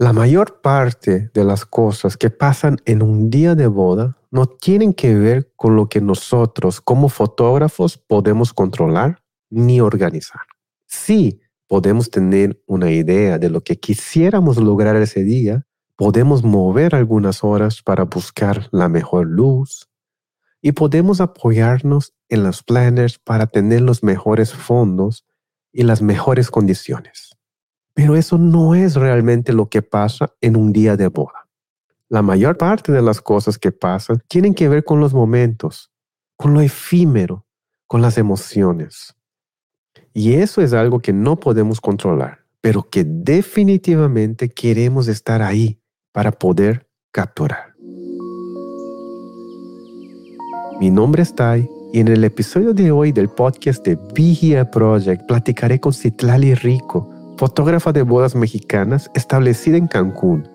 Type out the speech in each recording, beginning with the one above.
La mayor parte de las cosas que pasan en un día de boda no tienen que ver con lo que nosotros como fotógrafos podemos controlar ni organizar. Sí, podemos tener una idea de lo que quisiéramos lograr ese día, podemos mover algunas horas para buscar la mejor luz y podemos apoyarnos en los planners para tener los mejores fondos y las mejores condiciones. Pero eso no es realmente lo que pasa en un día de boda. La mayor parte de las cosas que pasan tienen que ver con los momentos, con lo efímero, con las emociones. Y eso es algo que no podemos controlar, pero que definitivamente queremos estar ahí para poder capturar. Mi nombre es Tai y en el episodio de hoy del podcast de Here Project platicaré con Citlali Rico fotógrafa de bodas mexicanas establecida en Cancún,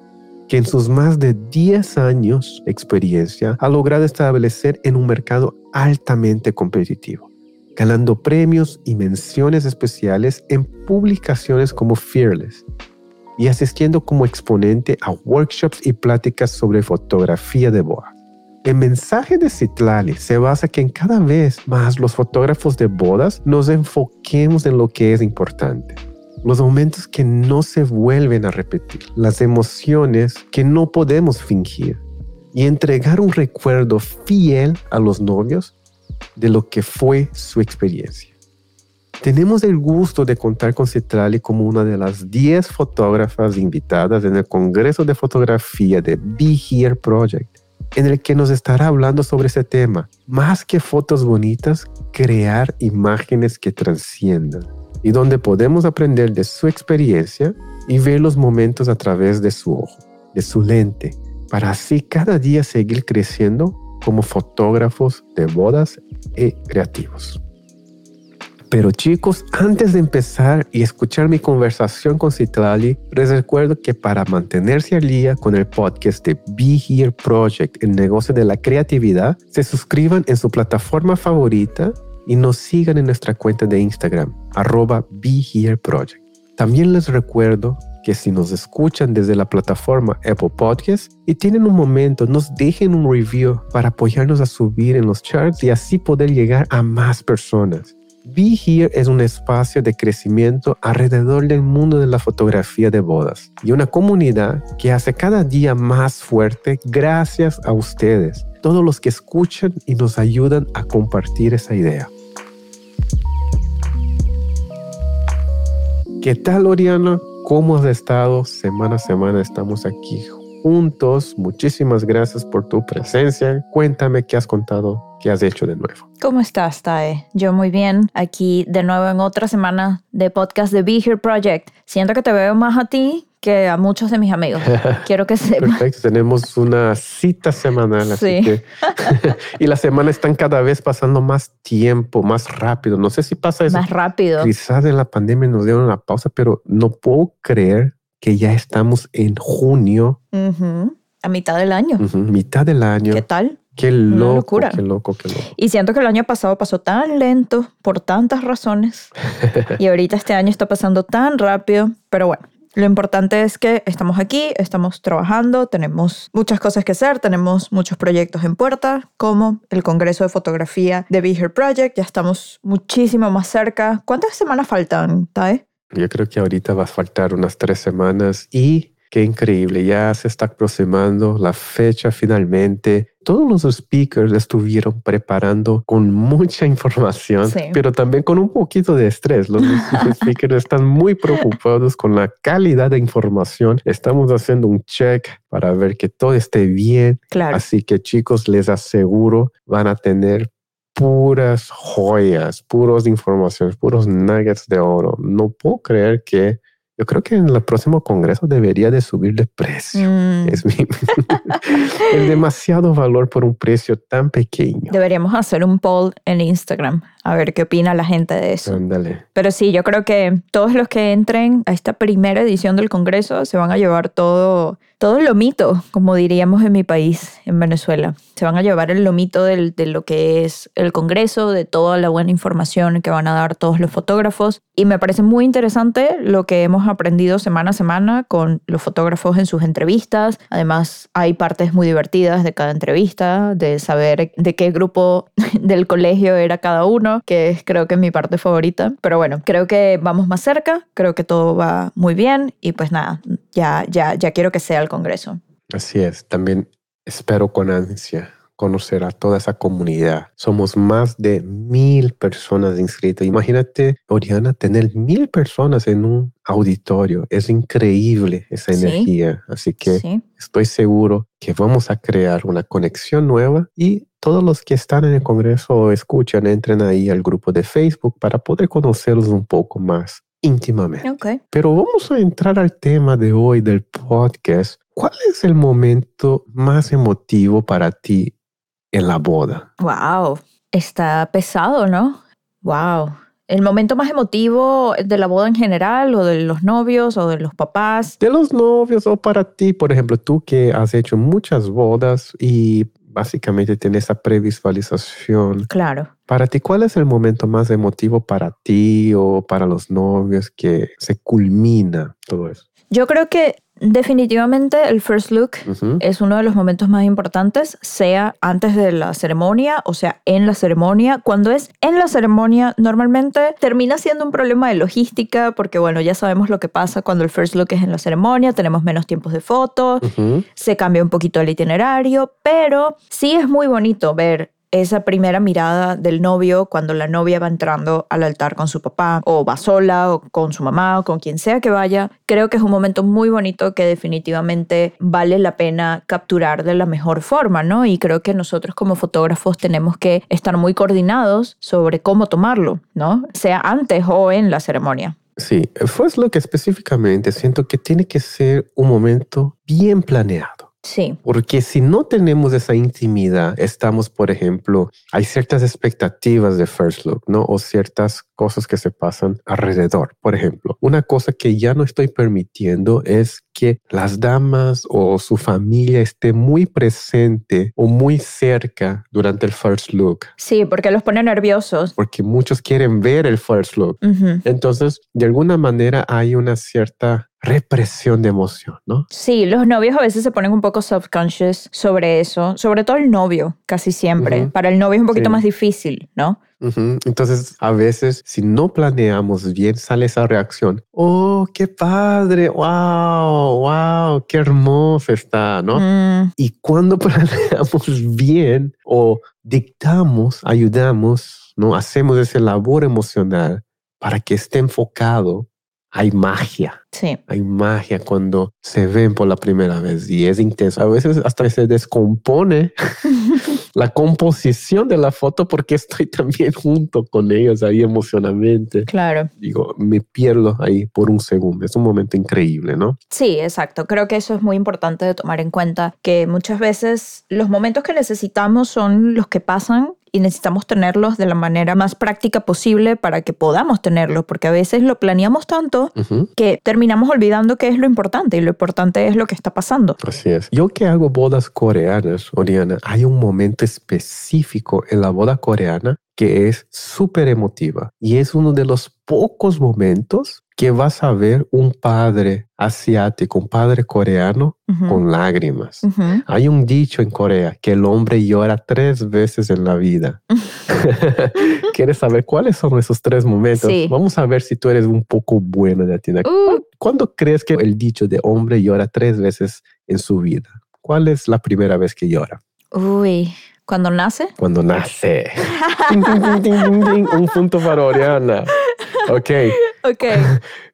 que en sus más de 10 años de experiencia ha logrado establecer en un mercado altamente competitivo, ganando premios y menciones especiales en publicaciones como Fearless y asistiendo como exponente a workshops y pláticas sobre fotografía de boda. El mensaje de Citlali se basa que en cada vez más los fotógrafos de bodas nos enfoquemos en lo que es importante los momentos que no se vuelven a repetir, las emociones que no podemos fingir y entregar un recuerdo fiel a los novios de lo que fue su experiencia. Tenemos el gusto de contar con Citrali como una de las 10 fotógrafas invitadas en el Congreso de Fotografía de Be Here Project, en el que nos estará hablando sobre ese tema. Más que fotos bonitas, crear imágenes que trasciendan y donde podemos aprender de su experiencia y ver los momentos a través de su ojo, de su lente, para así cada día seguir creciendo como fotógrafos de bodas y creativos. Pero chicos, antes de empezar y escuchar mi conversación con Citlali, les recuerdo que para mantenerse al día con el podcast de Be Here Project, el negocio de la creatividad, se suscriban en su plataforma favorita y nos sigan en nuestra cuenta de Instagram, arroba BeHereProject. También les recuerdo que si nos escuchan desde la plataforma Apple Podcasts y tienen un momento, nos dejen un review para apoyarnos a subir en los charts y así poder llegar a más personas. Be Here es un espacio de crecimiento alrededor del mundo de la fotografía de bodas y una comunidad que hace cada día más fuerte gracias a ustedes, todos los que escuchan y nos ayudan a compartir esa idea. ¿Qué tal, Oriana? ¿Cómo has estado? Semana a semana estamos aquí juntos. Muchísimas gracias por tu presencia. Cuéntame qué has contado, qué has hecho de nuevo. ¿Cómo estás, Tae? Yo muy bien. Aquí de nuevo en otra semana de podcast de Be Here Project. Siento que te veo más a ti que a muchos de mis amigos. Quiero que sepas. Perfecto, tenemos una cita semanal, así que y las semanas están cada vez pasando más tiempo, más rápido. No sé si pasa eso. Más rápido. Quizás en la pandemia nos dieron una pausa, pero no puedo creer que ya estamos en junio. A mitad del año. Mitad del año. ¿Qué tal? Qué loco, qué loco, qué loco. Y siento que el año pasado pasó tan lento por tantas razones. y ahorita este año está pasando tan rápido. Pero bueno, lo importante es que estamos aquí, estamos trabajando, tenemos muchas cosas que hacer, tenemos muchos proyectos en puerta, como el Congreso de Fotografía de Be Here Project. Ya estamos muchísimo más cerca. ¿Cuántas semanas faltan, Tae? Yo creo que ahorita va a faltar unas tres semanas y Qué increíble, ya se está aproximando la fecha finalmente. Todos los speakers estuvieron preparando con mucha información, pero también con un poquito de estrés. Los speakers están muy preocupados con la calidad de información. Estamos haciendo un check para ver que todo esté bien. Claro. Así que chicos, les aseguro, van a tener puras joyas, puros informaciones, puros nuggets de oro. No puedo creer que yo creo que en el próximo congreso debería de subir de precio. Mm. Es, demasiado valor por un precio tan pequeño. Deberíamos hacer un poll en Instagram a ver qué opina la gente de eso. Ándale. Pero sí, yo creo que todos los que entren a esta primera edición del Congreso se van a llevar todo, todo el lomito, como diríamos en mi país, en Venezuela. Se van a llevar el lomito del- de lo que es el Congreso, de toda la buena información que van a dar todos los fotógrafos. Y me parece muy interesante lo que hemos aprendido semana a semana con los fotógrafos en sus entrevistas. Además, hay partes muy divertidas de cada entrevista, de saber de qué grupo del colegio era cada uno, que es creo que mi parte favorita. Pero bueno, creo que vamos más cerca, creo que todo va muy bien y pues nada, ya, ya, ya quiero que sea el Congreso. Así es. También espero con ansia conocer a toda esa comunidad. Somos más de mil personas inscritas. Imagínate, Oriana, tener mil personas en un auditorio. Es increíble esa Sí. energía. Así que Sí. estoy seguro que vamos a crear una conexión nueva y todos los que están en el Congreso o escuchan, entren ahí al grupo de Facebook para poder conocerlos un poco más íntimamente. Pero vamos a entrar al tema de hoy del podcast. ¿Cuál es el momento más emotivo para ti en la boda? Wow, está pesado, ¿no? Wow. ¿El momento más emotivo de la boda en general o de los novios o de los papás? De los novios o para ti, por ejemplo, tú que has hecho muchas bodas y básicamente tienes esa previsualización. Claro. Para ti, ¿cuál es el momento más emotivo para ti o para los novios que se culmina todo eso? Yo creo que definitivamente el first look es uno de los momentos más importantes, sea antes de la ceremonia o sea en la ceremonia. Cuando es en la ceremonia, normalmente termina siendo un problema de logística porque, bueno, ya sabemos lo que pasa cuando el first look es en la ceremonia, tenemos menos tiempos de fotos, se cambia un poquito el itinerario, pero sí es muy bonito ver esa primera mirada del novio cuando la novia va entrando al altar con su papá o va sola o con su mamá o con quien sea que vaya. Creo que es un momento muy bonito que definitivamente vale la pena capturar de la mejor forma, ¿no? Y creo que nosotros como fotógrafos tenemos que estar muy coordinados sobre cómo tomarlo, ¿no? Sea antes o en la ceremonia. Sí, First Look específicamente siento que tiene que ser un momento bien planeado. Sí, Porque si no tenemos esa intimidad, estamos, por ejemplo, hay ciertas expectativas de First Look, ¿no? O ciertas cosas que se pasan alrededor. Por ejemplo, una cosa que ya no estoy permitiendo es que las damas o su familia esté muy presente o muy cerca durante el First Look. sí, porque los pone nerviosos. Porque muchos quieren ver el First Look. Entonces, de alguna manera hay una cierta represión de emoción, ¿no? Sí, los novios a veces se ponen un poco subconscious sobre eso, sobre todo el novio, casi siempre. Para el novio es un poquito Sí. más difícil, ¿no? Ujú. Entonces, a veces, si no planeamos bien, sale esa reacción. Oh, qué padre, wow, wow, qué hermoso está, ¿no? Mm, Y cuando planeamos bien o dictamos, ayudamos, ¿no? Hacemos esa labor emocional para que esté enfocado, hay magia. sí, Hay magia cuando se ven por la primera vez y es intenso. A veces hasta se descompone la composición de la foto porque estoy también junto con ellos ahí emocionalmente. claro. Digo, me pierdo ahí por un segundo. Es un momento increíble, ¿no? Sí, exacto. Creo que eso es muy importante de tomar en cuenta, que muchas veces los momentos que necesitamos son los que pasan y necesitamos tenerlos de la manera más práctica posible para que podamos tenerlos, porque a veces lo planeamos tanto que terminamos olvidando qué es lo importante y lo importante es lo que está pasando. Así es. Yo que hago bodas coreanas, Oriana, hay un momento específico en la boda coreana que es súper emotiva y es uno de los pocos momentos que vas a ver un padre asiático, un padre coreano con lágrimas. Hay un dicho en Corea que el hombre llora tres veces en la vida. ¿Quieres saber cuáles son esos tres momentos? Sí. Vamos a ver si tú eres un poco buena de atinar. Uh. ¿Cuándo crees que el dicho de hombre llora tres veces en su vida? ¿Cuál es la primera vez que llora? Uy, cuando nace. Cuando nace. Un punto para Oriana. Ok. Ok.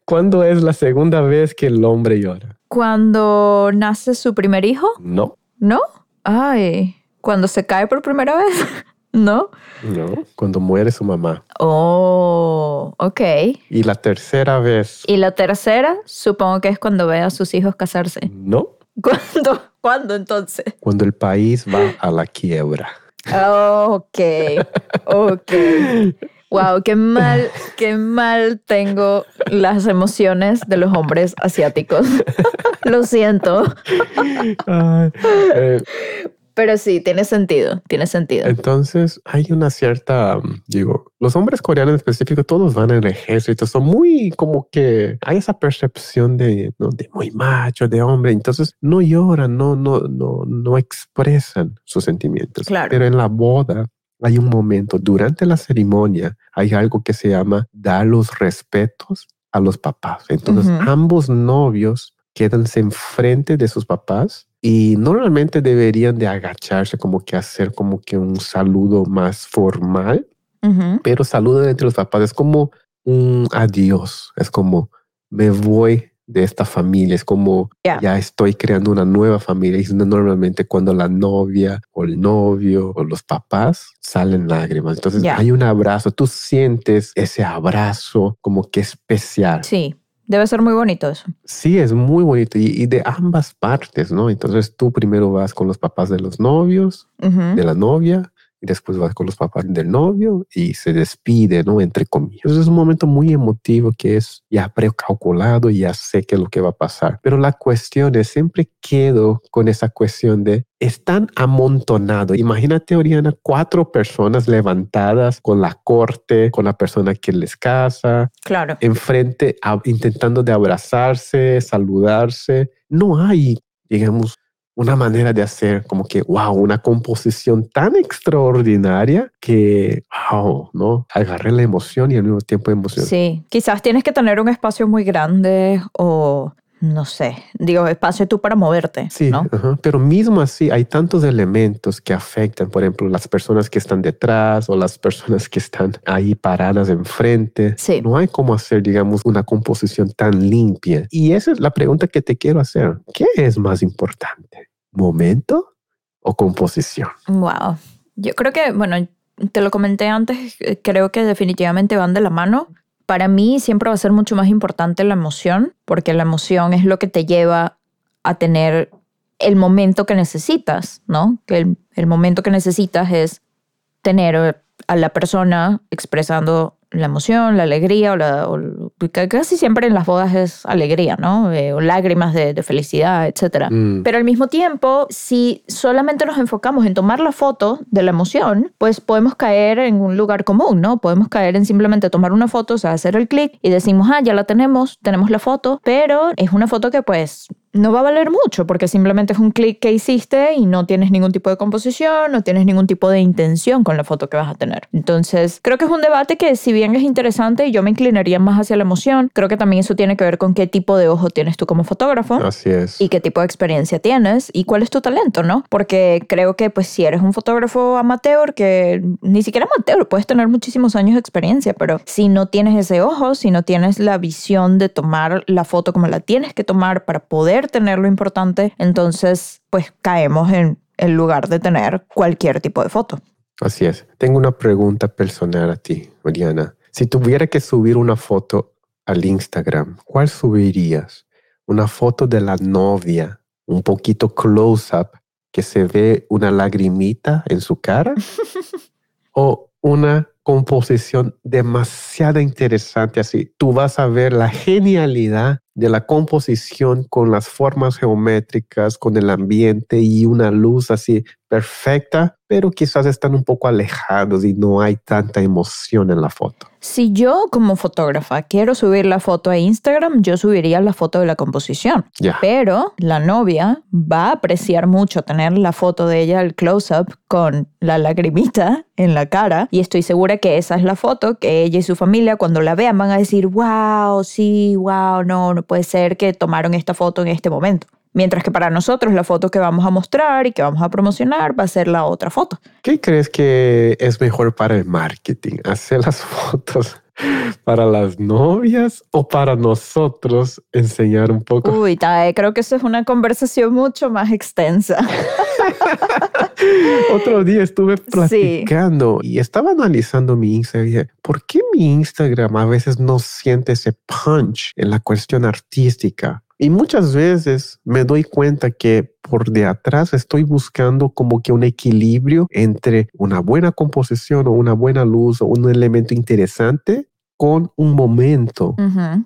¿Cuándo es la segunda vez que el hombre llora? Cuando nace su primer hijo, No, ¿no? Ay, cuando se cae por primera vez, ¿no? no. Cuando muere su mamá. Oh, ok. Y la tercera vez. Y la tercera, supongo que es cuando ve a sus hijos casarse. No. ¿Cuándo? ¿Cuándo entonces? Cuando el país va a la quiebra. Ok, ok. Wow, qué mal, qué mal tengo las emociones de los hombres asiáticos. Lo siento. Ay, eh, Pero sí, tiene sentido, tiene sentido. entonces hay una cierta, mm, digo, los hombres coreanos en específico, todos van al ejército, son muy como que hay esa percepción de, ¿no? de muy macho, de hombre, entonces no lloran, no, no, no, no expresan sus sentimientos. Claro. Pero en la boda hay un momento, durante la ceremonia, hay algo que se llama dar los respetos a los papás. Entonces Ujú. ambos novios quédanse enfrente de sus papás y normalmente deberían de agacharse como que hacer como que un saludo más formal, Ujú. pero saludo entre los papás es como un adiós, es como me voy de esta familia, es como Ya. ya estoy creando una nueva familia y normalmente cuando la novia o el novio o los papás salen lágrimas, entonces Ya. hay un abrazo, tú sientes ese abrazo como que especial. Sí, debe ser muy bonito eso. Sí, es muy bonito y, y de ambas partes, ¿no? Entonces tú primero vas con los papás de los novios, de la novia, y después vas con los papás del novio y se despide, ¿no? Entre comillas. Es un momento muy emotivo que es ya precalculado y ya sé qué es lo que va a pasar. Pero la cuestión es, siempre quedo con esa cuestión de, están amontonados. Imagínate, Oriana, cuatro personas levantadas con la corte, con la persona que les casa, Claro. enfrente, a- intentando de abrazarse, saludarse. No hay, digamos, una manera de hacer como que, wow, una composición tan extraordinaria que, wow, ¿no? Agarré la emoción y al mismo tiempo emoción. Sí, quizás tienes que tener un espacio muy grande o no sé, digo, espacio tú para moverte, Sí, ¿no? ajá. pero mismo así hay tantos elementos que afectan, por ejemplo, las personas que están detrás o las personas que están ahí paradas enfrente. Sí. No hay cómo hacer, digamos, una composición tan limpia. Y esa es la pregunta que te quiero hacer. ¿Qué es más importante? ¿Momento o composición? Wow. Yo creo que, bueno, te lo comenté antes, creo que definitivamente van de la mano. Para mí siempre va a ser mucho más importante la emoción, porque la emoción es lo que te lleva a tener el momento que necesitas, ¿no? Que el, el momento que necesitas es tener a la persona expresando la emoción, la alegría, o la, o casi siempre en las bodas es alegría, ¿no? Eh, o lágrimas de, de felicidad, etcétera. Mm, Pero al mismo tiempo, si solamente nos enfocamos en tomar la foto de la emoción, pues podemos caer en un lugar común, ¿no? Podemos caer en simplemente tomar una foto, o sea, hacer el clic y decimos, ah, ya la tenemos, tenemos la foto, pero es una foto que pues no va a valer mucho porque simplemente es un clic que hiciste y no tienes ningún tipo de composición, no tienes ningún tipo de intención con la foto que vas a tener. Entonces, creo que es un debate que si bien es interesante y yo me inclinaría más hacia la emoción, creo que también eso tiene que ver con qué tipo de ojo tienes tú como fotógrafo así es. y qué tipo de experiencia tienes y cuál es tu talento, ¿no? Porque creo que pues si eres un fotógrafo amateur, que ni siquiera amateur, puedes tener muchísimos años de experiencia, pero si no tienes ese ojo, si no tienes la visión de tomar la foto como la tienes que tomar para poder tener lo importante, entonces pues caemos en el lugar de tener cualquier tipo de foto. Así es. Tengo una pregunta personal a ti, Oriana. Si tuviera que subir una foto al Instagram, ¿cuál subirías? ¿Una foto de la novia, un poquito close-up, que se ve una lagrimita en su cara? ¿O una composición demasiado interesante así? Tú vas a ver la genialidad de la composición con las formas geométricas, con el ambiente y una luz así perfecta, pero quizás están un poco alejados y no hay tanta emoción en la foto. Si yo como fotógrafa quiero subir la foto a Instagram, yo subiría la foto de la composición. Ya. Pero la novia va a apreciar mucho tener la foto de ella, el close-up, con la lagrimita en la cara. Y estoy segura que esa es la foto que ella y su familia, cuando la vean, van a decir, wow, sí, wow, no, no puede ser que tomaron esta foto en este momento. Mientras que para nosotros la foto que vamos a mostrar y que vamos a promocionar va a ser la otra foto. ¿Qué crees que es mejor para el marketing? ¿Hacer las fotos para las novias o para nosotros enseñar un poco? Uy, Tae, creo que eso es una conversación mucho más extensa. Otro día estuve platicando y estaba analizando mi Instagram. y dije, ¿Por qué mi Instagram a veces no siente ese punch en la cuestión artística? Y muchas veces me doy cuenta que por de atrás estoy buscando como que un equilibrio entre una buena composición o una buena luz o un elemento interesante con un momento.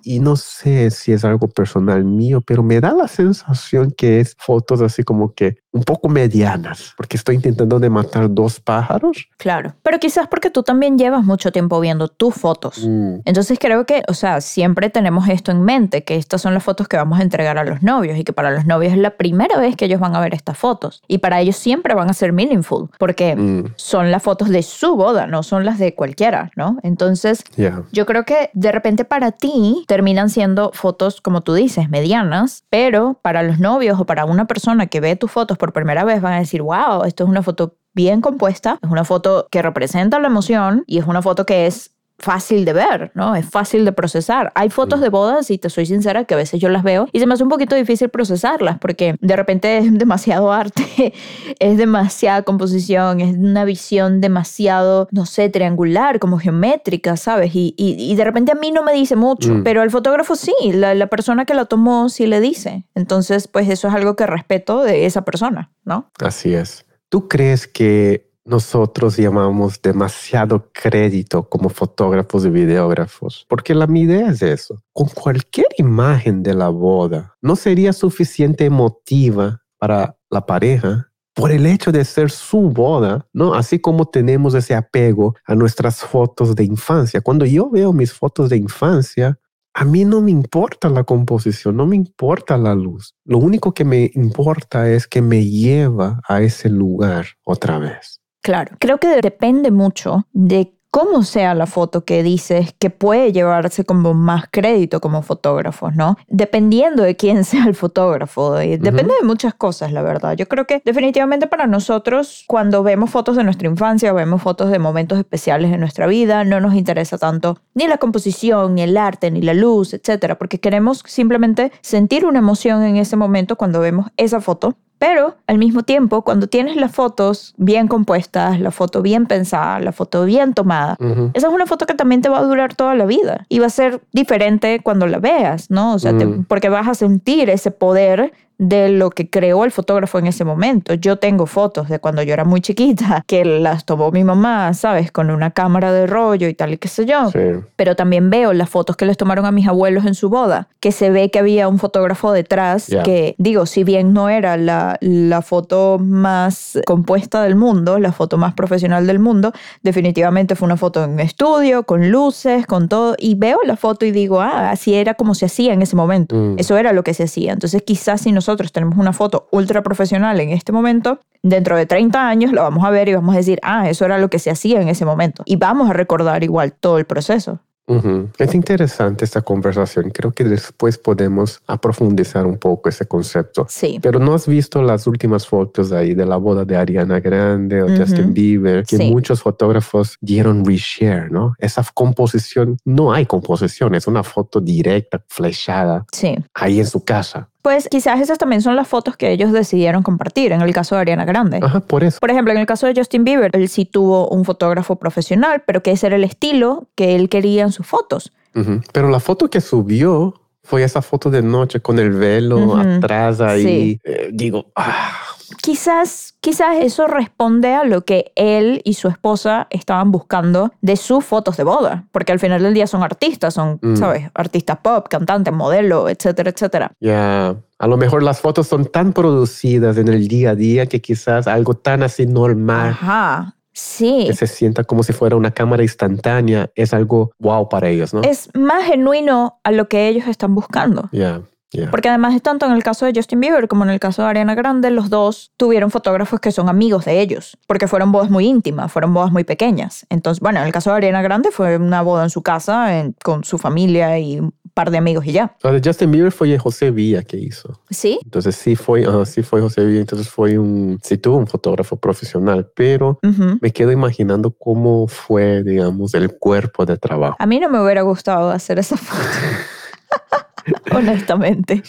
Y no sé si es algo personal mío, pero me da la sensación que es fotos así como que un poco medianas, porque estoy intentando de matar dos pájaros. Claro, pero quizás porque tú también llevas mucho tiempo viendo tus fotos. Mm. Entonces creo que, o sea, siempre tenemos esto en mente, que estas son las fotos que vamos a entregar a los novios y que para los novios es la primera vez que ellos van a ver estas fotos. Y para ellos siempre van a ser meaningful, porque Mm. son las fotos de su boda, no son las de cualquiera, ¿no? Entonces, Yeah. yo creo que de repente para ti terminan siendo fotos, como tú dices, medianas, pero para los novios o para una persona que ve tus fotos por primera vez van a decir, wow, esto es una foto bien compuesta, es una foto que representa la emoción y es una foto que es fácil de ver, ¿no? Es fácil de procesar. Hay fotos de bodas, y te soy sincera, que a veces yo las veo y se me hace un poquito difícil procesarlas porque de repente es demasiado arte, es demasiada composición, es una visión demasiado, no sé, triangular, como geométrica, ¿sabes? Y, y, y de repente a mí no me dice mucho, Mm. pero al fotógrafo sí, la, la persona que la tomó sí le dice. Entonces, pues eso es algo que respeto de esa persona, ¿no? Así es. ¿Tú crees que nosotros llamamos demasiado crédito como fotógrafos y videógrafos? Porque la mi idea es eso. Con cualquier imagen de la boda, no sería suficiente emotiva para la pareja por el hecho de ser su boda, ¿no? Así como tenemos ese apego a nuestras fotos de infancia. Cuando yo veo mis fotos de infancia, a mí no me importa la composición, no me importa la luz. Lo único que me importa es que me lleva a ese lugar otra vez. Claro, creo que depende mucho de cómo sea la foto que dices que puede llevarse como más crédito como fotógrafos, ¿no? Dependiendo de quién sea el fotógrafo, y depende de muchas cosas, la verdad. Yo creo que definitivamente para nosotros, cuando vemos fotos de nuestra infancia, vemos fotos de momentos especiales de nuestra vida, no nos interesa tanto ni la composición, ni el arte, ni la luz, etcétera, porque queremos simplemente sentir una emoción en ese momento cuando vemos esa foto pero al mismo tiempo, cuando tienes las fotos bien compuestas, la foto bien pensada, la foto bien tomada, esa es una foto que también te va a durar toda la vida y va a ser diferente cuando la veas, ¿no? O sea, te- Mm. porque vas a sentir ese poder de lo que creó el fotógrafo en ese momento. Yo tengo fotos de cuando yo era muy chiquita, que las tomó mi mamá, ¿sabes? Con una cámara de rollo y tal y qué sé yo Sí. pero también veo las fotos que les tomaron a mis abuelos en su boda, que se ve que había un fotógrafo detrás, que digo, si bien no era la, la foto más compuesta del mundo, la foto más profesional del mundo, definitivamente fue una foto en estudio, con luces, con todo, y veo la foto y digo, ah, así era como se hacía en ese momento, Mm. eso era lo que se hacía. Entonces quizás si nosotros tenemos una foto ultra profesional en este momento, dentro de 30 años la vamos a ver y vamos a decir, ah, eso era lo que se hacía en ese momento. Y vamos a recordar igual todo el proceso. Ujú. Es interesante esta conversación. Creo que después podemos a profundizar un poco ese concepto. Sí. Pero no has visto las últimas fotos ahí de la boda de Ariana Grande o Ujú. Justin Bieber, que Sí. muchos fotógrafos dieron reshare, ¿no? Esa composición, no hay composición, es una foto directa, flechada, Sí. ahí en su casa. Pues quizás esas también son las fotos que ellos decidieron compartir en el caso de Ariana Grande. Ajá, por eso. Por ejemplo, en el caso de Justin Bieber, él sí tuvo un fotógrafo profesional, pero que ese era el estilo que él quería en sus fotos. Ujú. Pero la foto que subió fue esa foto de noche con el velo Ujú. atrás ahí. Sí. Eh, digo, ah, Quizás, quizás eso responde a lo que él y su esposa estaban buscando de sus fotos de boda, porque al final del día son artistas, son, Mm. ¿sabes? Artistas pop, cantantes, modelo, etcétera, etcétera. ya. A lo mejor las fotos son tan producidas en el día a día que quizás algo tan así normal Ajá, sí. que se sienta como si fuera una cámara instantánea es algo wow para ellos, ¿no? Es más genuino a lo que ellos están buscando. Ya, Porque además, tanto en el caso de Justin Bieber como en el caso de Ariana Grande, los dos tuvieron fotógrafos que son amigos de ellos, porque fueron bodas muy íntimas, fueron bodas muy pequeñas. Entonces, bueno, en el caso de Ariana Grande fue una boda en su casa, en- con su familia y un par de amigos y ya. La de Justin Bieber fue José Villa que hizo. Sí, Entonces sí fue, ajá, sí fue José Villa, entonces fue un, sí tuvo un fotógrafo profesional, pero Ujú. me quedo imaginando cómo fue, digamos, el cuerpo de trabajo. A mí no me hubiera gustado hacer esa foto. honestamente.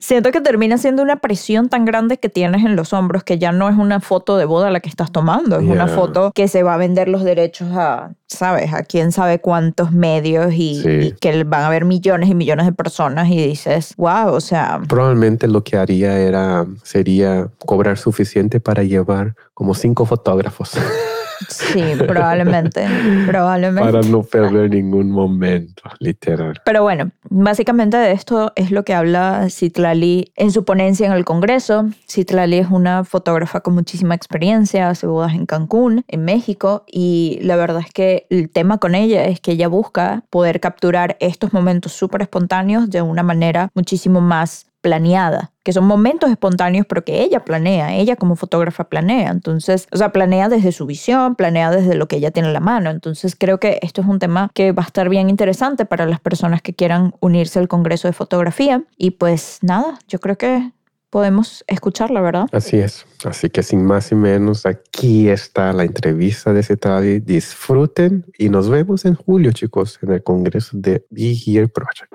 Siento que termina siendo una presión tan grande que tienes en los hombros que ya no es una foto de boda la que estás tomando, es una foto que se va a vender los derechos a, ¿sabes? A quién sabe cuántos medios y, Sí. y que van a ver millones y millones de personas y dices, wow, o sea, Probablemente lo que haría era, sería cobrar suficiente para llevar como cinco fotógrafos sí, probablemente, probablemente. para no perder ningún momento, literal. Pero bueno, básicamente de esto es lo que habla Citlali en su ponencia en el Congreso. Citlali es una fotógrafa con muchísima experiencia, hace bodas en Cancún, en México, y la verdad es que el tema con ella es que ella busca poder capturar estos momentos súper espontáneos de una manera muchísimo más planeada, que son momentos espontáneos, pero que ella planea, ella como fotógrafa planea. Entonces, o sea, planea desde su visión, planea desde lo que ella tiene en la mano. Entonces, creo que esto es un tema que va a estar bien interesante para las personas que quieran unirse al Congreso de Fotografía. Y pues nada, yo creo que podemos escucharla, ¿verdad? Así es. Así que sin más y menos, aquí está la entrevista de Cetali. Disfruten y nos vemos en julio, chicos, en el Congreso de Be Here Project.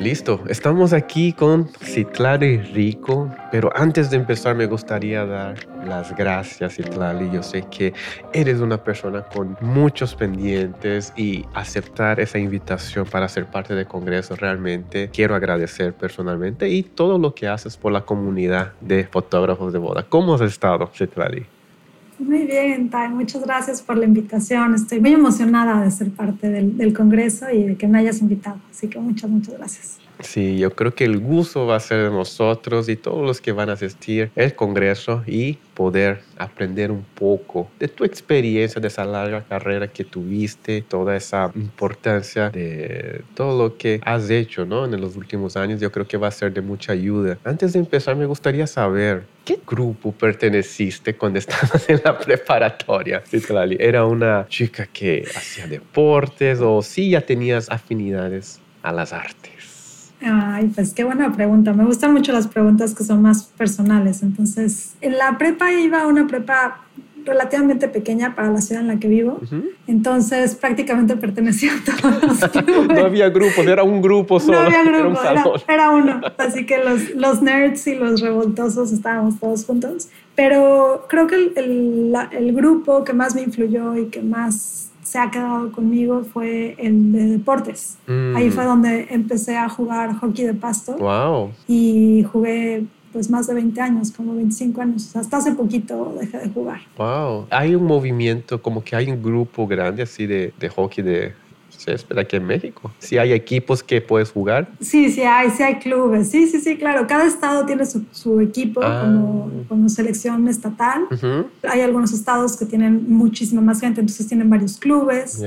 Listo, estamos aquí con Citlali Rico, pero antes de empezar me gustaría dar las gracias, Citlali. Yo sé que eres una persona con muchos pendientes y aceptar esa invitación para ser parte del Congreso realmente quiero agradecer personalmente y todo lo que haces por la comunidad de fotógrafos de boda. ¿Cómo has estado, Citlali? Muy bien, Tai, muchas gracias por la invitación. Estoy muy emocionada de ser parte del, del Congreso y de que me hayas invitado. Así que muchas, muchas gracias. Sí, yo creo que el gusto va a ser de nosotros y todos los que van a asistir al Congreso y poder aprender un poco de tu experiencia, de esa larga carrera que tuviste, toda esa importancia de todo lo que has hecho ¿no? en los últimos años. Yo creo que va a ser de mucha ayuda. Antes de empezar, me gustaría saber, ¿qué grupo perteneciste cuando estabas en la preparatoria? ¿Era una chica que hacía deportes o sí ya tenías afinidades a las artes? Ay, pues qué buena pregunta. Me gustan mucho las preguntas que son más personales. Entonces, en la prepa iba a una prepa relativamente pequeña para la ciudad en la que vivo. Entonces, prácticamente pertenecía a todos. No había grupos, era un grupo solo. No había era un grupo, era, uno. Así que los, los nerds y los revoltosos estábamos todos juntos. Pero creo que el, el- la- el grupo que más me influyó y que más se ha quedado conmigo fue el de deportes. Mm. Ahí fue donde empecé a jugar hockey de pasto Wow. y jugué pues más de 20 años, como 25 años. Hasta hace poquito dejé de jugar. Wow. Hay un movimiento, como que hay un grupo grande así de, de hockey de césped aquí en México. Si hay equipos que puedes jugar. Sí, sí hay, sí hay clubes. Sí, sí, sí, claro. Cada estado tiene su, su equipo Ah. como, como selección estatal. Hay algunos estados que tienen muchísima más gente, entonces tienen varios clubes.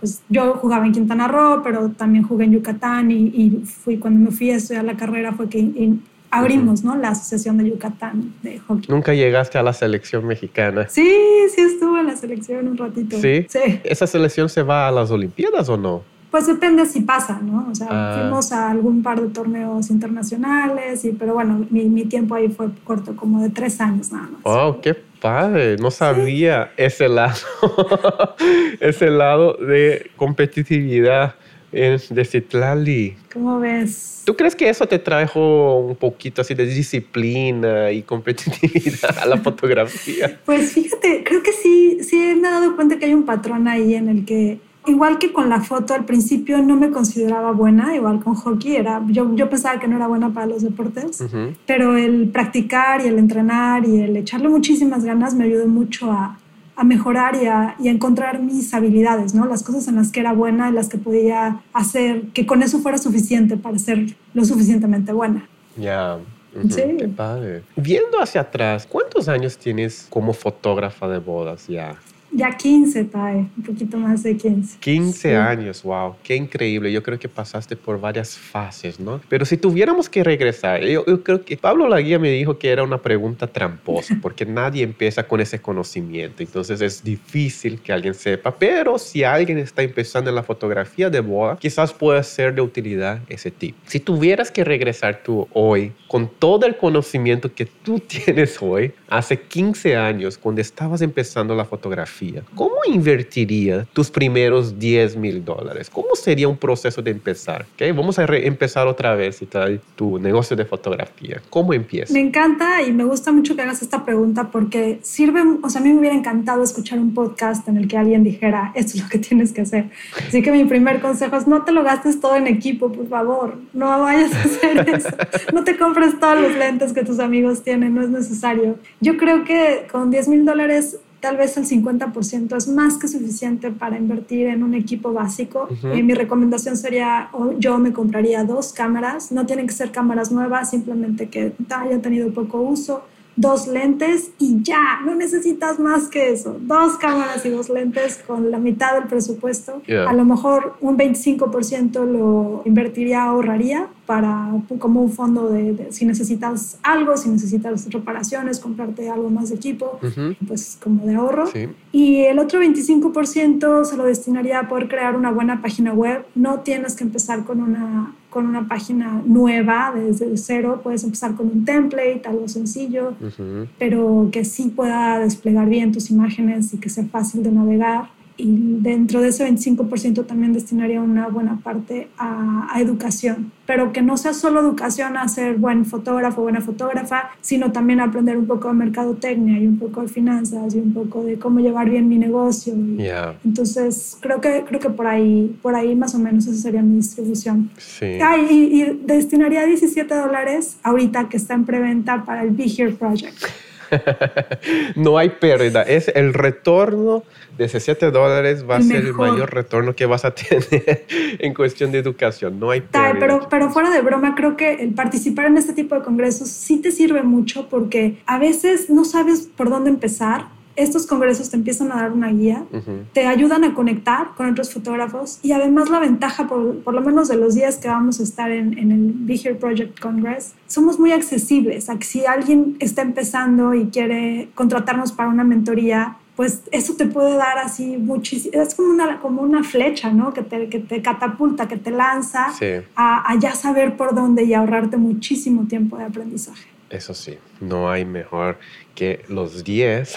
Pues yo jugaba en Quintana Roo, pero también jugué en Yucatán y, y fui cuando me fui a estudiar la carrera fue que in- abrimos ¿no? la Asociación de Yucatán de Hockey. Nunca llegaste a la selección mexicana. Sí, sí estuve en la selección un ratito. ¿Sí? Sí. ¿Esa selección se va a las Olimpiadas o no? Pues depende si pasa, ¿no? O sea, Ah. fuimos a algún par de torneos internacionales, y, pero bueno, mi, mi tiempo ahí fue corto, como de tres años nada más. Wow, qué padre. No sabía ese lado, ese lado de competitividad en, de Citlali. ¿Cómo ves? ¿Tú crees que eso te trajo un poquito así de disciplina y competitividad a la fotografía? Pues fíjate, creo que sí, sí me he dado cuenta que hay un patrón ahí en el que, igual que con la foto, al principio no me consideraba buena, igual con hockey, era, yo, yo pensaba que no era buena para los deportes, Ujú. pero el practicar y el entrenar y el echarle muchísimas ganas me ayudó mucho a, a mejorar y a, y a encontrar mis habilidades, ¿no? Las cosas en las que era buena y las que podía hacer, que con eso fuera suficiente para ser lo suficientemente buena. Ya. Ujú, Sí. Qué padre. Viendo hacia atrás, ¿cuántos años tienes como fotógrafa de bodas ya? Ya 15, Tae, un poquito más de 15. 15 años, wow, qué increíble. Yo creo que pasaste por varias fases, ¿no? Pero si tuviéramos que regresar, yo, creo que Pablo Laguía me dijo que era una pregunta tramposa, porque nadie empieza con ese conocimiento, entonces es difícil que alguien sepa, pero si alguien está empezando en la fotografía de boda, quizás pueda ser de utilidad ese tip. Si tuvieras que regresar tú hoy con todo el conocimiento que tú tienes hoy, hace 15 años, cuando estabas empezando la fotografía, ¿Cómo invertiría tus primeros 10 mil dólares? ¿Cómo sería un proceso de empezar? ¿Okay? Vamos a empezar otra vez y tal, tu negocio de fotografía. ¿Cómo empieza? Me encanta y me gusta mucho que hagas esta pregunta porque sirve, o sea, a mí me hubiera encantado escuchar un podcast en el que alguien dijera, esto es lo que tienes que hacer. Así que mi primer consejo es no te lo gastes todo en equipo, por favor. No vayas a hacer eso. No te compres todos los lentes que tus amigos tienen, no es necesario. Yo creo que con 10 mil dólares tal vez el 50% es más que suficiente para invertir en un equipo básico. Eh, mi recomendación sería, yo me compraría dos cámaras, no tienen que ser cámaras nuevas, simplemente que haya tenido poco uso dos lentes y ya, no necesitas más que eso. Dos cámaras y dos lentes con la mitad del presupuesto. A lo mejor un 25% lo invertiría, ahorraría para como un fondo de, si necesitas algo, si necesitas reparaciones, comprarte algo más de equipo, pues como de ahorro. Y el otro 25% se lo destinaría a poder crear una buena página web. No tienes que empezar con una con una página nueva desde cero, puedes empezar con un template, algo sencillo, pero que sí pueda desplegar bien tus imágenes y que sea fácil de navegar y dentro de ese 25% también destinaría una buena parte a, educación, pero que no sea solo educación a ser buen fotógrafo, buena fotógrafa, sino también aprender un poco de mercadotecnia y un poco de finanzas y un poco de cómo llevar bien mi negocio. Entonces, creo que, creo que por, ahí, por ahí más o menos esa sería mi distribución. Sí. Ah, y, y, destinaría 17 dólares ahorita que está en preventa para el Be Here Project. no hay pérdida. Es el retorno de 17 dólares va a ser el mayor retorno que vas a tener en cuestión de educación. No hay pérdida. Pero, pero fuera de broma, creo que el participar en este tipo de congresos sí te sirve mucho porque a veces no sabes por dónde empezar estos congresos te empiezan a dar una guía, te ayudan a conectar con otros fotógrafos y además la ventaja, por, por, lo menos de los días que vamos a estar en, en el Be Here Project Congress, somos muy accesibles. Si alguien está empezando y quiere contratarnos para una mentoría, pues eso te puede dar así muchísimo, es como una, como una flecha, ¿no? Que te, que te catapulta, que te lanza a, a ya saber por dónde y ahorrarte muchísimo tiempo de aprendizaje. Eso sí, no hay mejor que los 10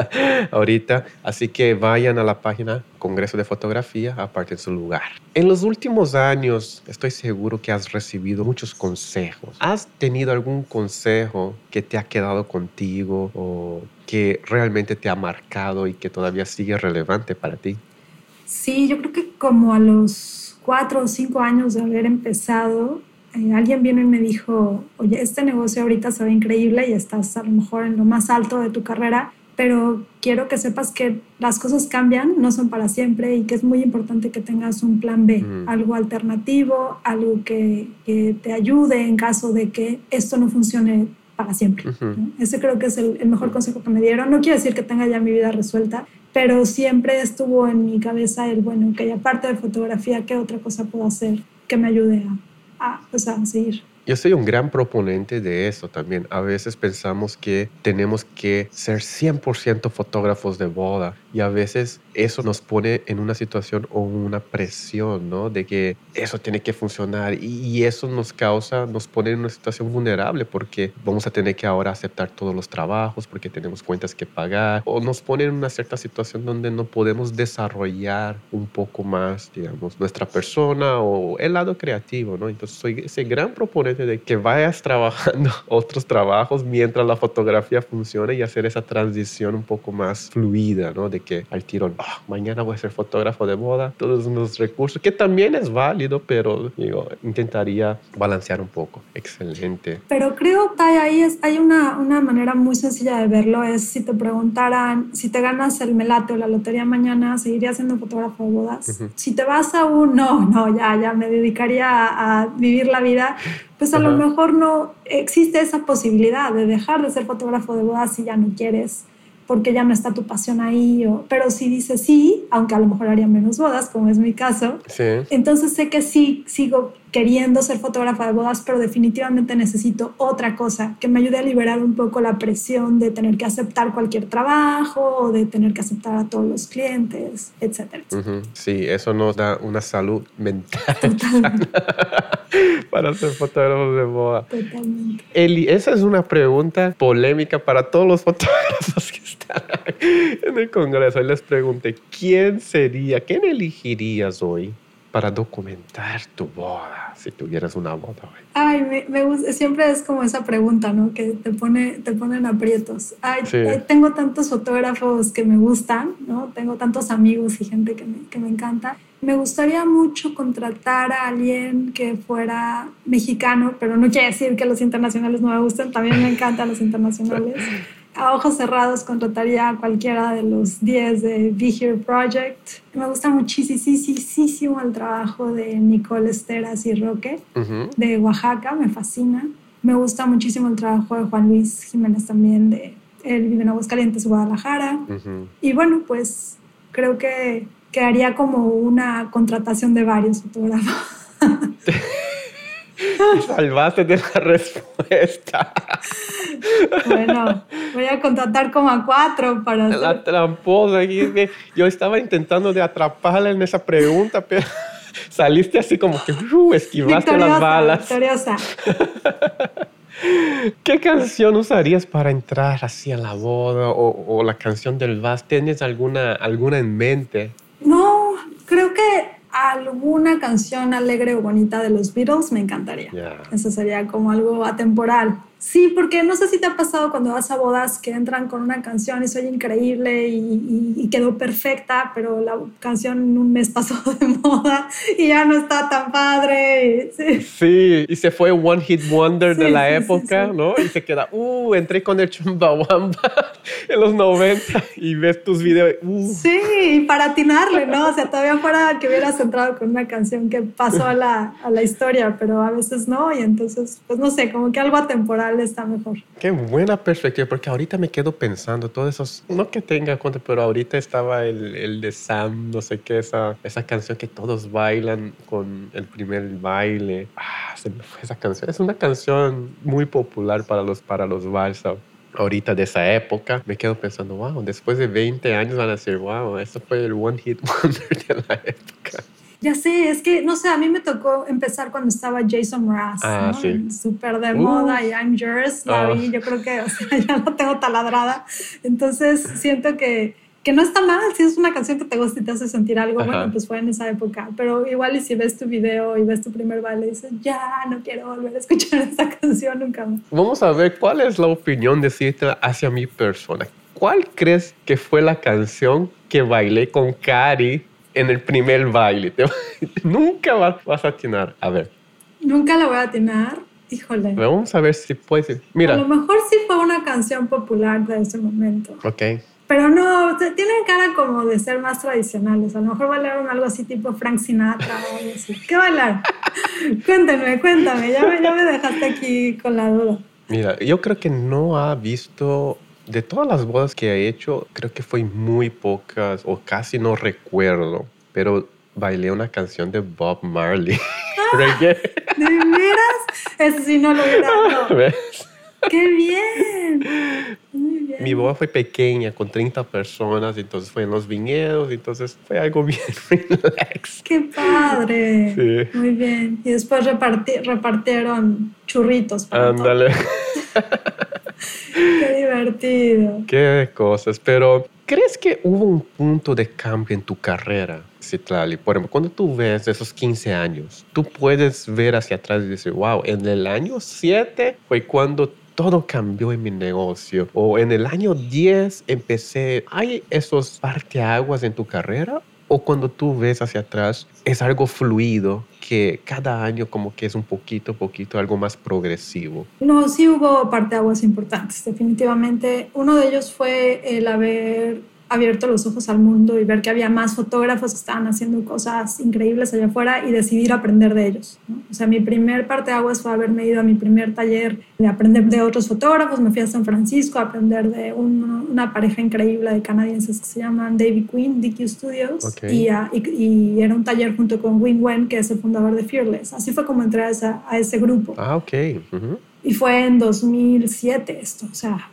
ahorita. Así que vayan a la página Congreso de Fotografía, aparten su lugar. En los últimos años, estoy seguro que has recibido muchos consejos. ¿Has tenido algún consejo que te ha quedado contigo o que realmente te ha marcado y que todavía sigue relevante para ti? Sí, yo creo que como a los cuatro o cinco años de haber empezado, eh, alguien vino y me dijo, oye, este negocio ahorita se ve increíble y estás a lo mejor en lo más alto de tu carrera, pero quiero que sepas que las cosas cambian, no son para siempre y que es muy importante que tengas un plan B, algo alternativo, algo que, que, te ayude en caso de que esto no funcione para siempre. Ese creo que es el, el, mejor consejo que me dieron. No quiero decir que tenga ya mi vida resuelta, pero siempre estuvo en mi cabeza el, bueno, que aparte de fotografía, ¿qué otra cosa puedo hacer que me ayude a, a, pues a seguir. Yo soy un gran proponente de eso también. A veces pensamos que tenemos que ser 100% fotógrafos de boda y a veces eso nos pone en una situación o una presión, ¿no? De que eso tiene que funcionar y eso nos causa, nos pone en una situación vulnerable porque vamos a tener que ahora aceptar todos los trabajos porque tenemos cuentas que pagar o nos pone en una cierta situación donde no podemos desarrollar un poco más, digamos, nuestra persona o el lado creativo, ¿no? Entonces soy ese gran proponente de que vayas trabajando otros trabajos mientras la fotografía funcione y hacer esa transición un poco más fluida, ¿no? De que al tiro, ah, mañana voy a ser fotógrafo de moda, todos los recursos, que también es válido, pero digo, intentaría balancear un poco. Excelente. Pero creo, que ahí es, hay una, una manera muy sencilla de verlo, es si te preguntaran, si te ganas el melate o la lotería mañana, ¿seguirías siendo fotógrafo de bodas? Si te vas a un, no, no, ya, ya me dedicaría a, a vivir la vida, pues a lo mejor no existe esa posibilidad de dejar de ser fotógrafo de bodas si ya no quieres porque ya no está tu pasión ahí, o, pero si dices sí, aunque a lo mejor haría menos bodas, como es mi caso, Sí. entonces sé que sí sigo queriendo ser fotógrafa de bodas, pero definitivamente necesito otra cosa que me ayude a liberar un poco la presión de tener que aceptar cualquier trabajo o de tener que aceptar a todos los clientes, etcétera. etcétera. Ujú. Sí, eso nos da una salud mental Totalmente, para ser fotógrafos de boda. totalmente. Eli, esa es una pregunta polémica para todos los fotógrafos que están en el Congreso. Y les pregunté, ¿quién sería, quién elegirías hoy para documentar tu boda, si tuvieras una boda hoy? Ay, me, me gusta, siempre es como esa pregunta, ¿no? Que te pone, te ponen aprietos. Ay, Sí. eh, tengo tantos fotógrafos que me gustan, ¿no? Tengo tantos amigos y gente que me, que me encanta. Me gustaría mucho contratar a alguien que fuera mexicano, pero no quiere decir que los internacionales no me gusten, también me encantan los internacionales. A ojos cerrados contrataría a cualquiera de los 10 de Be Here Project. Me gusta muchísimo el trabajo de Nicole Esteras y Roque de Oaxaca, me fascina. Me gusta muchísimo el trabajo de Juan Luis Jiménez también, de él vive en Aguascalientes, Guadalajara. Y bueno, pues creo que, que haría como una contratación de varios fotógrafos. Salvaste de la respuesta. bueno, voy a contratar como a cuatro para hacer- La tramposa. es que Yo estaba intentando de atraparla en esa pregunta, pero saliste así como que uh, esquivaste las balas. victoriosa. ¿Qué canción usarías para entrar así a la boda o, o la canción del vals? ¿Tienes alguna, alguna en mente? No, creo que alguna canción alegre o bonita de los Beatles me encantaría. Eso sería como algo atemporal. Sí, porque no sé si te ha pasado cuando vas a bodas que entran con una canción y soy increíble y, y- y quedó perfecta, pero la canción en un mes pasó de moda y ya no está tan padre. y- sí. Sí, y se fue One Hit Wonder de la sí, época. ¿no? Y se queda, uh, entré con el Chumbawamba en los 90 y ves tus videos, uh, Sí, y para atinarle, ¿no? O sea, todavía fuera que hubieras entrado con una canción que pasó a la, a la historia, pero a veces no, y entonces, pues no sé, como que algo atemporal está mejor. Qué buena perspectiva, porque ahorita me quedo pensando, todos esos, no que tenga cuenta, pero ahorita estaba el, el de Sam, no sé qué, esa, esa canción que todos bailan con el primer baile. Ah, se me fue esa canción. Es una canción muy popular para los, para los balsa. Ahorita de esa época, me quedo pensando, wow, después de 20 años van a decir, wow, esto fue el One Hit Wonder de la época. Ya sé, es que, no sé, a mí me tocó empezar cuando estaba Jason Mraz, Ah, ¿no? sí. Súper de Uh. moda y I'm Yours, la Ah. vi, yo creo que, o sea, ya la tengo taladrada. Entonces, siento que, que no está mal, si es una canción que te gusta y te hace sentir algo, Ajá. bueno, pues fue en esa época. Pero igual y si ves tu video y ves tu primer baile, dices, ya, no quiero volver a escuchar esa canción nunca más. Vamos a ver cuál es la opinión de Citra hacia mi persona. ¿Cuál crees que fue la canción que bailé con Cari en el primer baile? Nunca vas, vas a atinar. A ver, Nunca la voy a atinar, híjole. vamos a ver si puedes. A lo Mira, mejor sí fue una canción popular de ese momento. ok. Pero no, tienen cara como de ser más tradicionales. A lo mejor bailaron algo así tipo Frank Sinatra o algo así. ¿Qué bailar? Cuéntame, cuéntame. Ya me, ya me dejaste aquí con la duda. Mira, yo creo que no ha visto. De todas las bodas que he hecho, creo que fue muy pocas o casi no recuerdo. Pero bailé una canción de Bob Marley. ¿De veras? Eso sí no lo no. ¿Ves? ¡Qué bien! Muy bien. Mi boda fue pequeña, con 30 personas, entonces fue en los viñedos, entonces fue algo bien relax. ¡Qué padre! Sí. Muy bien. Y después reparti- repartieron churritos. Ándale, ¡Qué divertido! qué cosas. Pero, ¿crees que hubo un punto de cambio en tu carrera, Citlali? Por ejemplo, cuando tú ves esos 15 años, tú puedes ver hacia atrás y decir, wow, en el año 7 fue cuando todo cambió en mi negocio. O en el año 10 empecé. ¿Hay esos parteaguas en tu carrera? O cuando tú ves hacia atrás, es algo fluido que cada año como que es un poquito, poquito algo más progresivo. No, sí hubo parteaguas importantes, definitivamente. Uno de ellos fue el haber abierto los ojos al mundo y ver que había más fotógrafos que estaban haciendo cosas increíbles allá afuera y decidir aprender de ellos. O sea, mi primer parte de aguas fue haberme ido a mi primer taller de aprender de otros fotógrafos. Me fui a San Francisco a aprender de una pareja increíble de canadienses que se llaman David Quinn, DQ Studios. Y, y, era un taller junto con Wing Wen, que es el fundador de Fearless. Así fue como entré a, esa, a ese grupo. Ah, ok. Y fue en 2007 esto, o sea,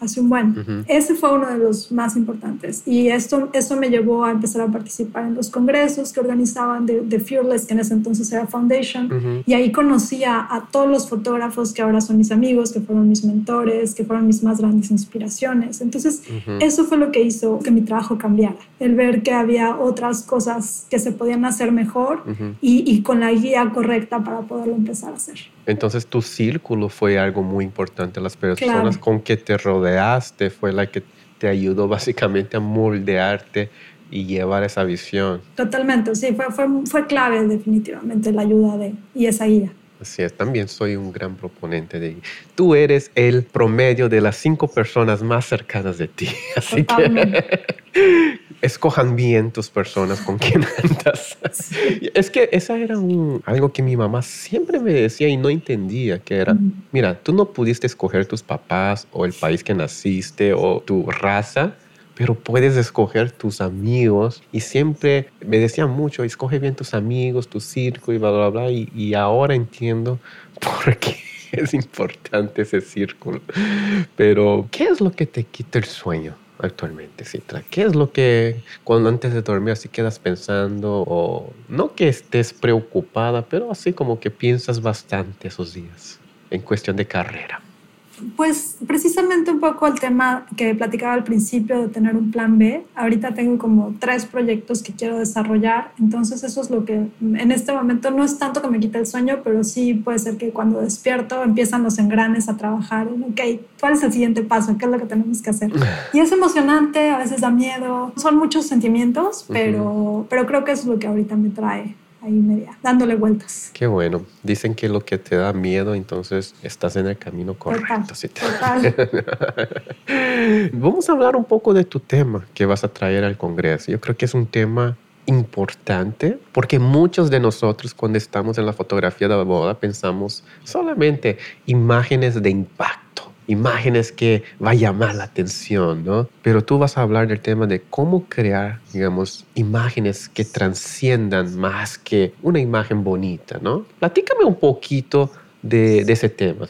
hace un buen. Ese fue uno de los más importantes. Y esto, eso me llevó a empezar a participar en los congresos que organizaban de, Fearless, que en ese entonces era Foundation. Y ahí conocí a, todos los fotógrafos que ahora son mis amigos, que fueron mis mentores, que fueron mis más grandes inspiraciones. Entonces, eso fue lo que hizo que mi trabajo cambiara. El ver que había otras cosas que se podían hacer mejor y, y con la guía correcta para poderlo empezar a hacer. Entonces, tu círculo fue algo muy importante. Las personas con que te rodeaste fue la que te ayudó básicamente a moldearte y llevar esa visión. Totalmente, sí, fue, fue, fue clave definitivamente la ayuda de, y esa guía. Así es, también soy un gran proponente de... Tú eres el promedio de las cinco personas más cercanas de ti. Así que escojan bien tus personas con quien andas. Es que esa era un, algo que mi mamá siempre me decía y no entendía, que era, mira, tú no pudiste escoger tus papás o el país que naciste o tu raza, pero puedes escoger tus amigos. Y siempre me decía mucho, escoge bien tus amigos, tu circo y bla, bla, bla. Y, y ahora entiendo por qué es importante ese círculo. Pero, ¿qué es lo que te quita el sueño? actualmente, Citra? ¿Qué es lo que cuando antes de dormir así quedas pensando o no que estés preocupada, pero así como que piensas bastante esos días en cuestión de carrera? Pues precisamente un poco el tema que platicaba al principio de tener un plan B. Ahorita tengo como tres proyectos que quiero desarrollar, entonces eso es lo que en este momento no es tanto que me quite el sueño, pero sí puede ser que cuando despierto empiezan los engranes a trabajar. ok, ¿cuál es el siguiente paso? ¿Qué es lo que tenemos que hacer? Y es emocionante, a veces da miedo, son muchos sentimientos, pero, pero creo que es lo que ahorita me trae ahí media, dándole vueltas. Qué bueno. Dicen que lo que te da miedo, entonces estás en el camino correcto. Total, Vamos a hablar un poco de tu tema que vas a traer al Congreso. Yo creo que es un tema importante porque muchos de nosotros cuando estamos en la fotografía de la boda pensamos solamente imágenes de impacto imágenes que va a llamar la atención, ¿no? Pero tú vas a hablar del tema de cómo crear, digamos, imágenes que transciendan más que una imagen bonita, ¿no? Platícame un poquito de, ese tema,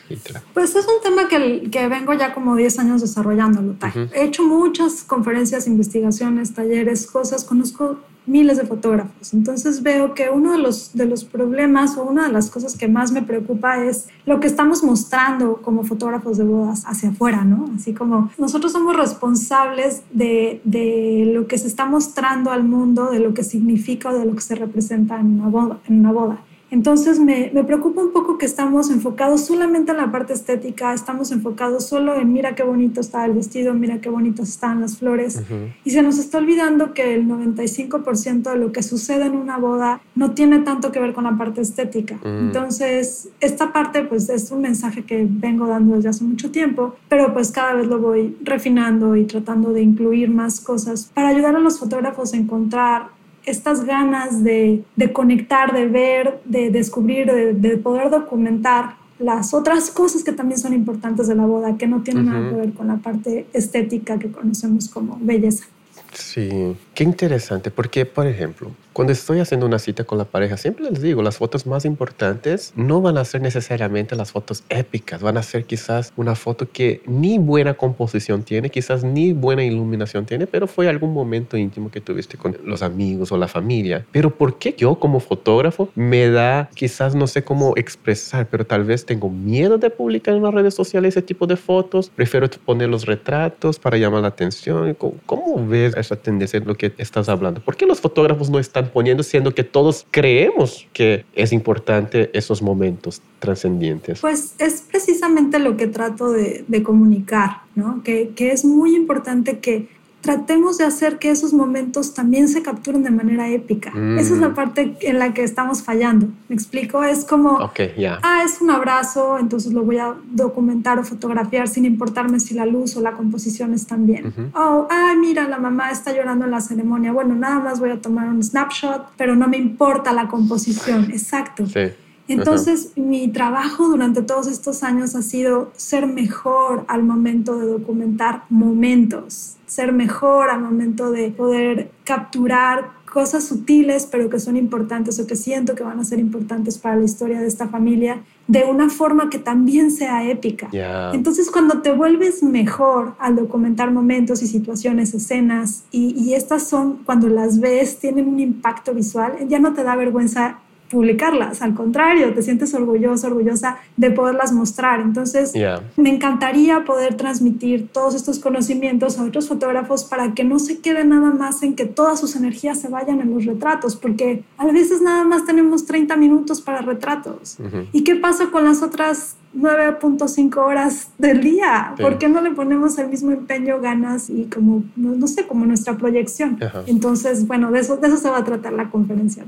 Pues es un tema que, que vengo ya como 10 años desarrollándolo. He hecho muchas conferencias, investigaciones, talleres, cosas, conozco miles de fotógrafos. Entonces veo que uno de los, de los problemas o una de las cosas que más me preocupa es lo que estamos mostrando como fotógrafos de bodas hacia afuera, ¿no? Así como nosotros somos responsables de, de lo que se está mostrando al mundo, de lo que significa o de lo que se representa en una boda. En una boda. Entonces me, me, preocupa un poco que estamos enfocados solamente en la parte estética, estamos enfocados solo en mira qué bonito está el vestido, mira qué bonitas están las flores y se nos está olvidando que el 95% de lo que sucede en una boda no tiene tanto que ver con la parte estética. Entonces esta parte pues es un mensaje que vengo dando desde hace mucho tiempo, pero pues cada vez lo voy refinando y tratando de incluir más cosas para ayudar a los fotógrafos a encontrar estas ganas de, conectar, de ver, de descubrir, de, poder documentar las otras cosas que también son importantes de la boda, que no tienen nada que ver con la parte estética que conocemos como belleza. Sí, qué interesante, porque por ejemplo, cuando estoy haciendo una cita con la pareja, siempre les digo, las fotos más importantes no van a ser necesariamente las fotos épicas, van a ser quizás una foto que ni buena composición tiene, quizás ni buena iluminación tiene, pero fue algún momento íntimo que tuviste con los amigos o la familia. Pero ¿por qué yo como fotógrafo me da, quizás no sé cómo expresar, pero tal vez tengo miedo de publicar en las redes sociales ese tipo de fotos? Prefiero poner los retratos para llamar la atención. ¿Cómo, ves esa tendencia en lo que estás hablando? ¿Por qué los fotógrafos no están poniendo, siendo que todos creemos que es importante esos momentos trascendientes? Pues es precisamente lo que trato de, comunicar, ¿no? Que, que es muy importante que tratemos de hacer que esos momentos también se capturen de manera épica. Esa es la mm. parte en la que estamos fallando. ¿Me explico? Es como, ah, es un abrazo, entonces lo voy a documentar o fotografiar sin importarme si la luz o la composición están bien. Oh, ah, mira, la mamá está llorando en la ceremonia. Bueno, nada más voy a tomar un snapshot, pero no me importa la composición. Exacto. Sí. Entonces, mi trabajo durante todos estos años ha sido ser mejor al momento de documentar momentos, ser mejor al momento de poder capturar cosas sutiles, pero que son importantes o que siento que van a ser importantes para la historia de esta familia, de una forma que también sea épica. Entonces, cuando te vuelves mejor al documentar momentos y situaciones, escenas, y, y estas son, cuando las ves, tienen un impacto visual, ya no te da vergüenza publicarlas, al contrario, te sientes orgulloso, orgullosa de poderlas mostrar. Entonces, me encantaría poder transmitir todos estos conocimientos a otros fotógrafos para que no se quede nada más en que todas sus energías se vayan en los retratos, porque a veces nada más tenemos 30 minutos para retratos. ¿Y qué pasa con las otras 9.5 horas del día. ¿Por qué no le ponemos el mismo empeño, ganas y como, no, sé, como nuestra proyección? Entonces, bueno, de eso, de eso se va a tratar la conferencia.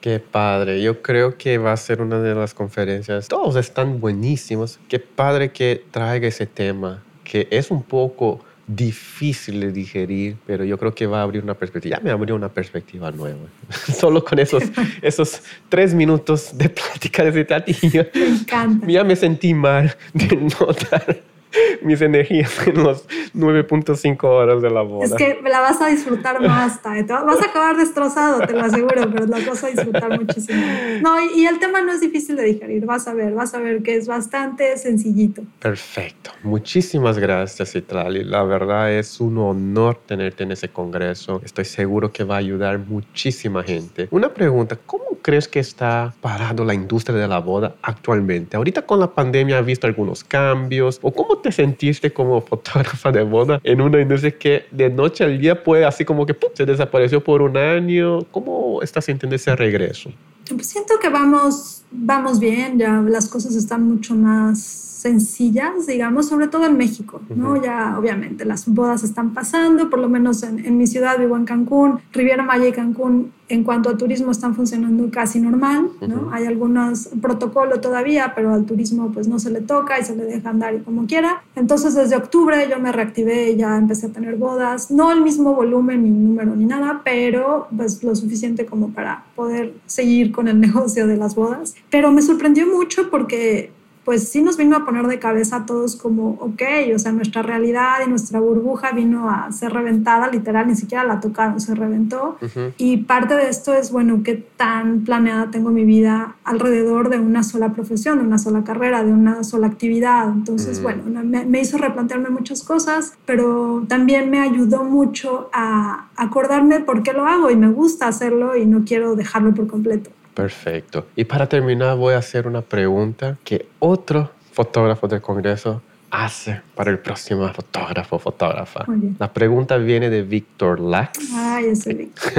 Qué padre. Yo creo que va a ser una de las conferencias. Todos están buenísimos. Qué padre que traiga ese tema, que es un poco difícil de digerir, pero yo creo que va a abrir una perspectiva. Ya me abrió una perspectiva nueva. Solo con esos, esos tres minutos de plática de ese Me encanta. Ya me sentí mal de notar mis energías en los 9.5 horas de la boda. Es que la vas a disfrutar más, Tae. Vas a acabar destrozado, te lo aseguro, pero la vas a disfrutar muchísimo. No, y, el tema no es difícil de digerir, vas a ver, vas a ver que es bastante sencillito. Perfecto. Muchísimas gracias, Citlali. La verdad es un honor tenerte en ese congreso. Estoy seguro que va a ayudar muchísima gente. Una pregunta, ¿cómo crees que está parado la industria de la boda actualmente? Ahorita con la pandemia has visto algunos cambios o cómo te sentiste como fotógrafa de boda en una industria que de noche al día puede así como que se desapareció por un año? ¿Cómo estás sintiendo ese regreso? Siento que vamos, vamos bien, ya las cosas están mucho más sencillas, digamos, sobre todo en México, ¿no? Ya obviamente las bodas están pasando, por lo menos en, mi ciudad vivo en Cancún, Riviera Maya y Cancún en cuanto a turismo están funcionando casi normal, ¿no? Hay algunos protocolos todavía, pero al turismo pues no se le toca y se le deja andar como quiera. Entonces desde octubre yo me reactivé y ya empecé a tener bodas, no el mismo volumen ni número ni nada, pero pues lo suficiente como para poder seguir con el negocio de las bodas. Pero me sorprendió mucho porque pues sí nos vino a poner de cabeza a todos como, ok, o sea, nuestra realidad y nuestra burbuja vino a ser reventada, literal, ni siquiera la tocaron, se reventó. Y parte de esto es, bueno, qué tan planeada tengo mi vida alrededor de una sola profesión, de una sola carrera, de una sola actividad. Entonces, bueno, me, me, hizo replantearme muchas cosas, pero también me ayudó mucho a acordarme por qué lo hago y me gusta hacerlo y no quiero dejarlo por completo. Perfecto. Y para terminar voy a hacer una pregunta que otro fotógrafo del Congreso hace para el próximo fotógrafo fotógrafa. La pregunta viene de Víctor Lax. Ay, ese Víctor.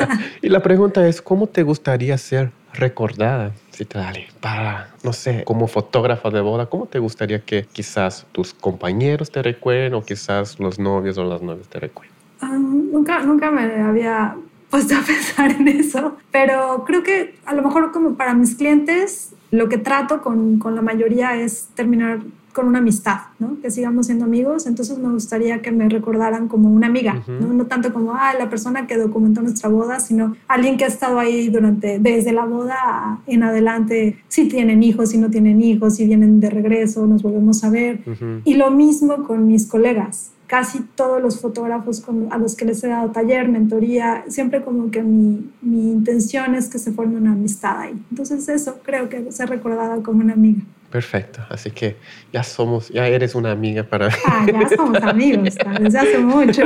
y la pregunta es, ¿cómo te gustaría ser recordada, Citlali? Para, no sé, como fotógrafa de boda, ¿cómo te gustaría que quizás tus compañeros te recuerden o quizás los novios o las novias te recuerden? Ah, nunca, nunca me había puesto a pensar en eso, pero creo que a lo mejor como para mis clientes, lo que trato con, con la mayoría es terminar con una amistad, ¿no? que sigamos siendo amigos, entonces me gustaría que me recordaran como una amiga, ¿no? ¿no? tanto como ah, la persona que documentó nuestra boda, sino alguien que ha estado ahí durante, desde la boda en adelante, si tienen hijos, si no tienen hijos, si vienen de regreso, nos volvemos a ver. Y lo mismo con mis colegas, casi todos los fotógrafos a los que les he dado taller, mentoría, siempre como que mi, mi intención es que se forme una amistad ahí. Entonces eso creo que se ha recordado como una amiga. Perfecto, así que ya somos, ya eres una amiga para mí. Ah, ya somos amigos, desde hace mucho.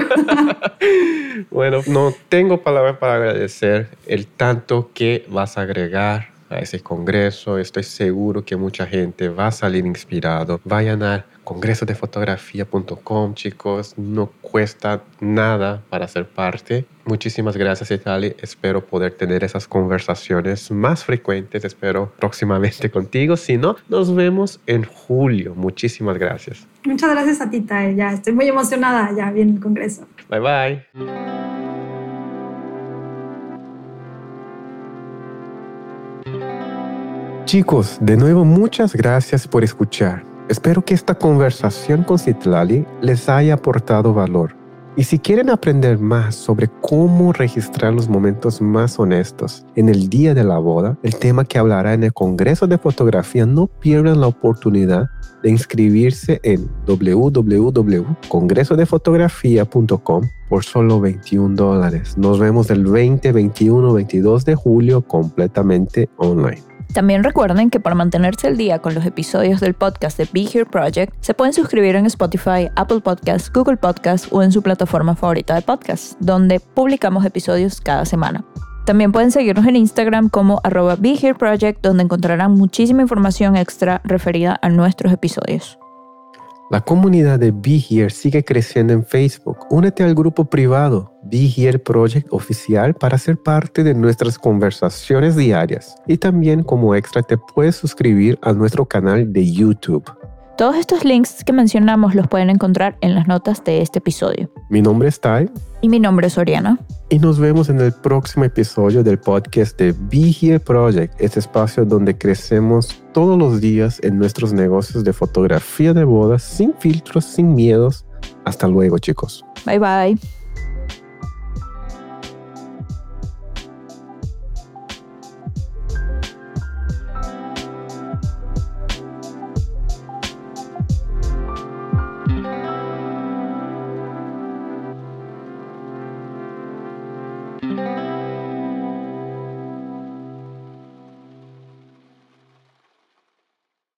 bueno, no tengo palabras para agradecer el tanto que vas a agregar a ese congreso. Estoy seguro que mucha gente va a salir inspirado, vayan a congresodefotografía.com, chicos. No cuesta nada para ser parte. Muchísimas gracias, Itali. Espero poder tener esas conversaciones más frecuentes. Espero próximamente contigo. Si no, nos vemos en julio. Muchísimas gracias. Muchas gracias a ti, Tai. Ya estoy muy emocionada. Ya viene el congreso. Bye bye. Chicos, de nuevo muchas gracias por escuchar. Espero que esta conversación con Citlali les haya aportado valor. Y si quieren aprender más sobre cómo registrar los momentos más honestos en el día de la boda, el tema que hablará en el Congreso de Fotografía, no pierdan la oportunidad de inscribirse en www.congresodefotografía.com por solo 21 dólares. Nos vemos el 20, 21, 22 de julio completamente online. También recuerden que para mantenerse al día con los episodios del podcast de Be Here Project, se pueden suscribir en Spotify, Apple Podcasts, Google Podcasts o en su plataforma favorita de podcast, donde publicamos episodios cada semana. También pueden seguirnos en Instagram como arroba Be Here Project, donde encontrarán muchísima información extra referida a nuestros episodios. La comunidad de Be Here sigue creciendo en Facebook. Únete al grupo privado Be Here Project oficial para ser parte de nuestras conversaciones diarias. Y también como extra te puedes suscribir a nuestro canal de YouTube. Todos estos links que mencionamos los pueden encontrar en las notas de este episodio. Mi nombre es Tai. Y mi nombre es Oriana. Y nos vemos en el próximo episodio del podcast de Be Here Project, este espacio donde crecemos todos los días en nuestros negocios de fotografía de bodas, sin filtros, sin miedos. Hasta luego, chicos. Bye bye.